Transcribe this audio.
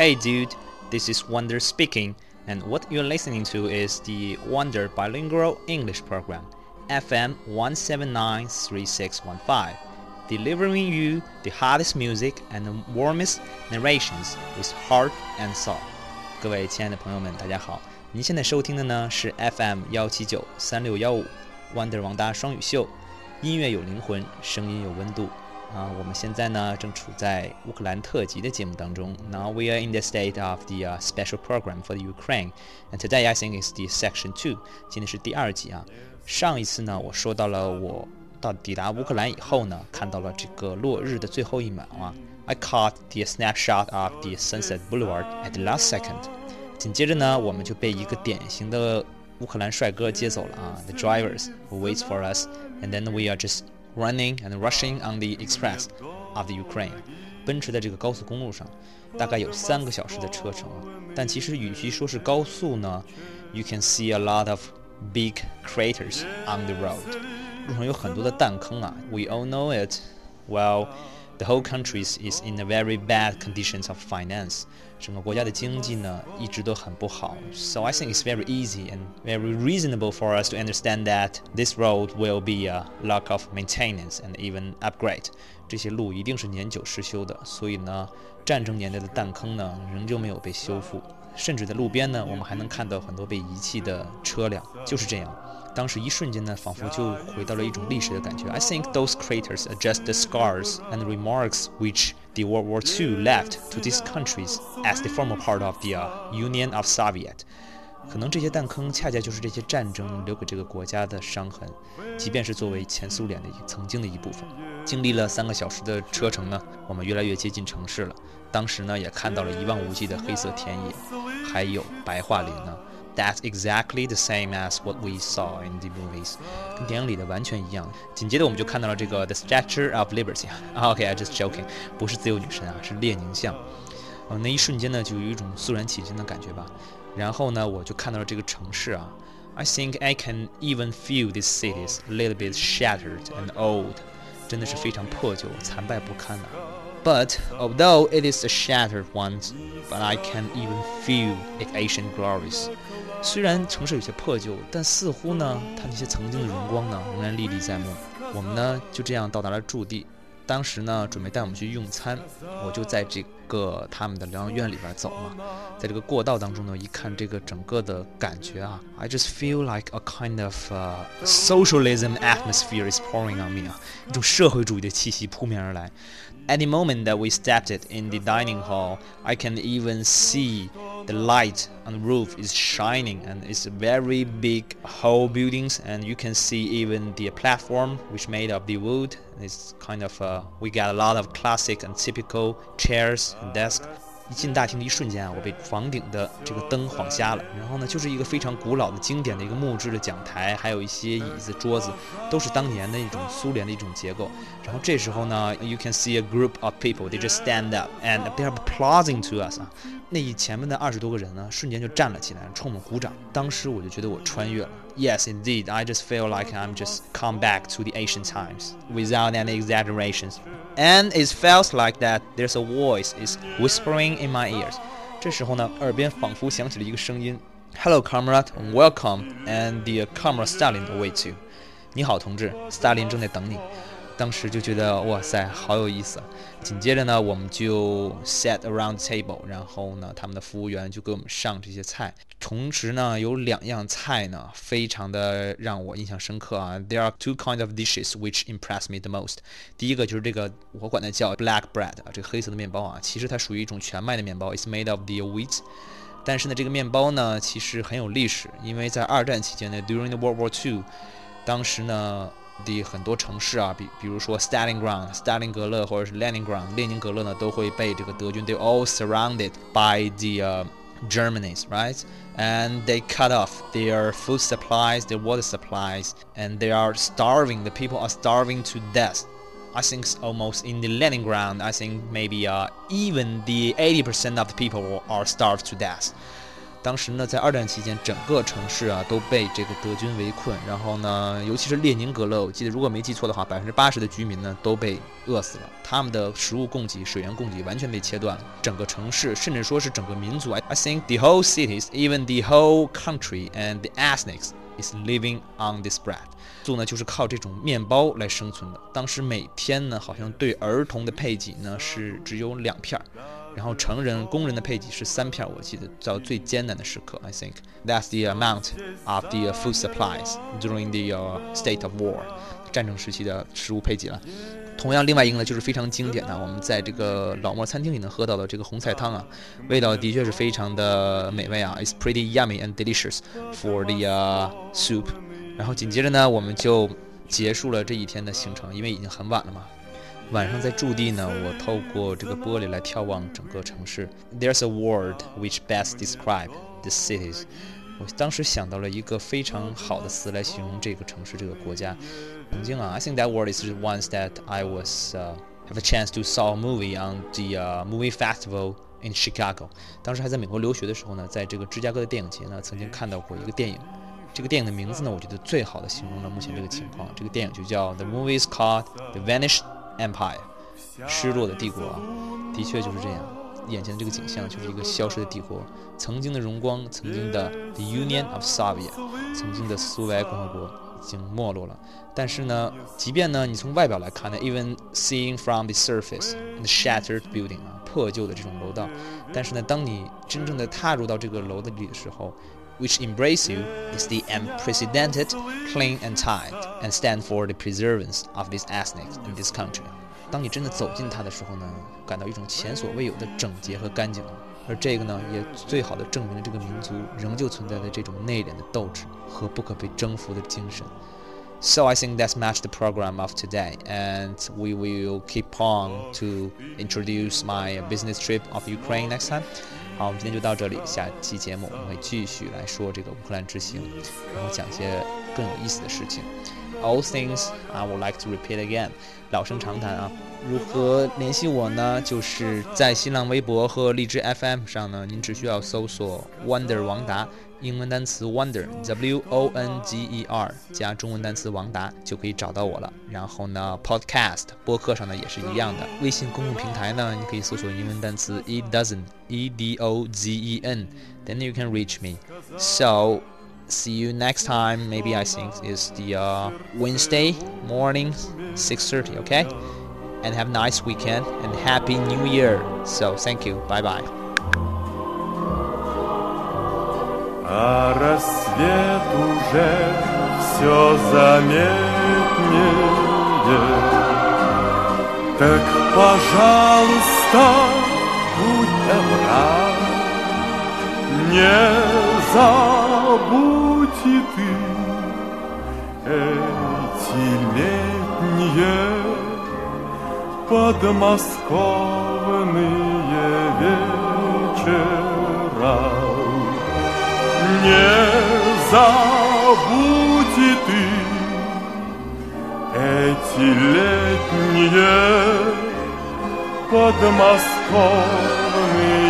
Hey dude, this is Wonder speaking, and what you're listening to is the Wonder Bilingual English Program, FM 1793615, delivering you the hottest music and the warmest narrations with heart and soul. 各位亲爱的朋友们，大家好！您现在收听的呢是 FM 幺七九三六幺五 Wonder 王大双语秀，音乐有灵魂，声音有温度。 啊，我们现在呢正处在乌克兰特辑的节目当中。Now we are in the state of the、uh, special program for the Ukraine, and today I think is the section two。今天是第二集啊。上一次呢，我说到了我到抵达乌克兰以后呢，看到了这个落日的最后一秒啊。I caught the snapshot of the Sunset Boulevard at the last second。紧接着呢，我们就被一个典型的乌克兰帅哥接走了啊。The drivers who waits for us, and then we are just running and rushing on the express of the Ukraine，奔驰的这个高速公路上，大概有三个小时的车程。但其实与其说是高速呢，you can see a lot of big craters on the road，路上有很多的弹坑啊。We all know it. Well, the whole country is in a very bad conditions of finance. 整个国家的经济呢一直都很不好。So I think it's very easy and very reasonable for us to understand that this road will be a lack of maintenance and even upgrade。这些路一定是年久失修的，所以呢，战争年代的弹坑呢仍旧没有被修复， 甚至在路边呢，我们还能看到很多被遗弃的车辆。就是这样。当时一瞬间呢，仿佛就回到了一种历史的感觉。I think those craters are just the scars and remarks which the World War II left to these countries as the former part of the uh, Union of Soviet。可能这些弹坑恰恰就是这些战争留给这个国家的伤痕，即便是作为前苏联的曾经的一部分。经历了三个小时的车程呢，我们越来越接近城市了。当时呢，也看到了一望无际的黑色田野，还有白桦林呢。That's exactly the same as what we saw in the movies，跟电影里的完全一样。紧接着我们就看到了这个 The Statue of Liberty。OK，I just joking，不是自由女神啊，是列宁像。呃，那一瞬间呢，就有一种肃然起敬的感觉吧。然后呢，我就看到了这个城市啊。I think I can even feel these cities a little bit shattered and old，真的是非常破旧、残败不堪的。 But although it is a shattered one, but I can even feel its ancient glories. 虽然城市有些破旧，但似乎呢，它那些曾经的荣光呢，仍然历历在目。我们呢，就这样到达了驻地。当时呢，准备带我们去用餐，我就在这个他们的疗养院里边走嘛。在这个过道当中呢，一看这个整个的感觉啊，I just feel like a kind of socialism atmosphere is pouring on me 啊，一种社会主义的气息扑面而来。Any moment that we stepped in the dining hall, I can even see the light on the roof is shining and it's very big whole buildings and you can see even the platform which made of the wood. It's kind of uh, we got a lot of classic and typical chairs and desks. 一进大厅的一瞬间啊，我被房顶的这个灯晃瞎了。然后呢，就是一个非常古老的、经典的一个木质的讲台，还有一些椅子、桌子，都是当年的一种苏联的一种结构。然后这时候呢，you can see a group of people they just stand up and they are applauding to us 啊。那一前面的二十多个人呢，瞬间就站了起来，冲我们鼓掌。当时我就觉得我穿越了。Yes, indeed, I just feel like I'm just come back to the ancient times without any exaggerations. And it feels like that there's a voice is whispering in my ears。这时候呢，耳边仿佛响起了一个声音：“Hello, comrade, welcome, and the comrade Stalin awaits you。”你好，同志，斯大林正在等你。 当时就觉得哇塞，好有意思。紧接着呢，我们就 set around table，然后呢，他们的服务员就给我们上这些菜。同时呢，有两样菜呢，非常的让我印象深刻啊。There are two kinds of dishes which impress me the most。第一个就是这个，我管它叫 black bread 啊，这个黑色的面包啊，其实它属于一种全麦的面包，is made of the wheat。但是呢，这个面包呢，其实很有历史，因为在二战期间呢，during the World War II，当时呢。的很多城市啊，比比如说 Stalingrad、斯大林格勒或者是 Leningrad、列宁格勒呢，都会被这个德军 they all surrounded by the、uh, Germans, right? And they cut off their food supplies, their water supplies, and they are starving. The people are starving to death. I think almost in the Leningrad, I think maybe uh, even the 80% of the people are starved to death. 当时呢，在二战期间，整个城市啊都被这个德军围困，然后呢，尤其是列宁格勒，我记得如果没记错的话，百分之八十的居民呢都被饿死了，他们的食物供给、水源供给完全被切断了，整个城市甚至说是整个民族，I think the whole cities, even the whole country and the ethnics is living on this bread. 族呢就是靠这种面包来生存的。当时每天呢，好像对儿童的配给呢是只有两片儿，然后成人工人的配给是三片儿。我记得到最艰难的时刻，I think that's the amount of the food supplies during the state of war，战争时期的食物配给了。同样，另外一个呢就是非常经典的，我们在这个老莫餐厅里能喝到的这个红菜汤啊，味道的确是非常的美味啊，It's pretty yummy and delicious for the soup。然后紧接着呢，我们就结束了这一天的行程，因为已经很晚了嘛。晚上在驻地呢，我透过这个玻璃来眺望整个城市。There's a word which best describe the cities。我当时想到了一个非常好的词来形容这个城市、这个国家。曾经啊，I think that word is once that I was have a chance to saw a movie on the movie festival in Chicago。当时还在美国留学的时候呢，在这个芝加哥的电影节呢，曾经看到过一个电影。这个电影的名字呢，我觉得最好的形容了目前这个情况。这个电影就叫《The Movie is Called The Vanished Empire》，失落的帝国啊。的确就是这样，眼前的这个景象就是一个消失的帝国，曾经的荣光，曾经的 The Union of Soviet，曾经的苏维埃共和国已经没落了。但是呢，即便呢，你从外表来看呢，even seeing from the surface and shattered building 啊，破旧的这种楼道，但是呢，当你真正的踏入到这个楼的里的时候，which embrace you is the unprecedented, clean and tight, and stand for the preservance of this ethnic in this country. 当你真的走进它的时候呢，感到一种前所未有的整洁和干净，而这个呢，也最好的证明了这个民族仍旧存在的这种内敛的斗志和不可被征服的精神。So I think that's much the program of today, and we will keep on to introduce my business trip of Ukraine next time. 好，我们今天就到这里，下期节目我们会继续来说这个乌克兰之行，然后讲一些更有意思的事情。 All things I would like to repeat again，老生常谈啊。如何联系我呢？就是在新浪微博和荔枝 FM 上呢，您只需要搜索 Wonder 王达。英文单词 wonder w o n g e r 加中文单词王达就可以找到我了。然后呢，podcast 播客上呢也是一样的。微信公共平台呢，你可以搜索英文单词 e dozen e d o z e n，then you can reach me. So see you next time. Maybe I think is the uh, Wednesday morning, 6:30. Okay, and have a nice weekend and happy New Year. So thank you. Bye bye. А рассвет уже все заметнее Так, пожалуйста, будь добра Не Забудь и ты Эти летние подмосковные вечера. Не забудь и ты эти летние подмосковные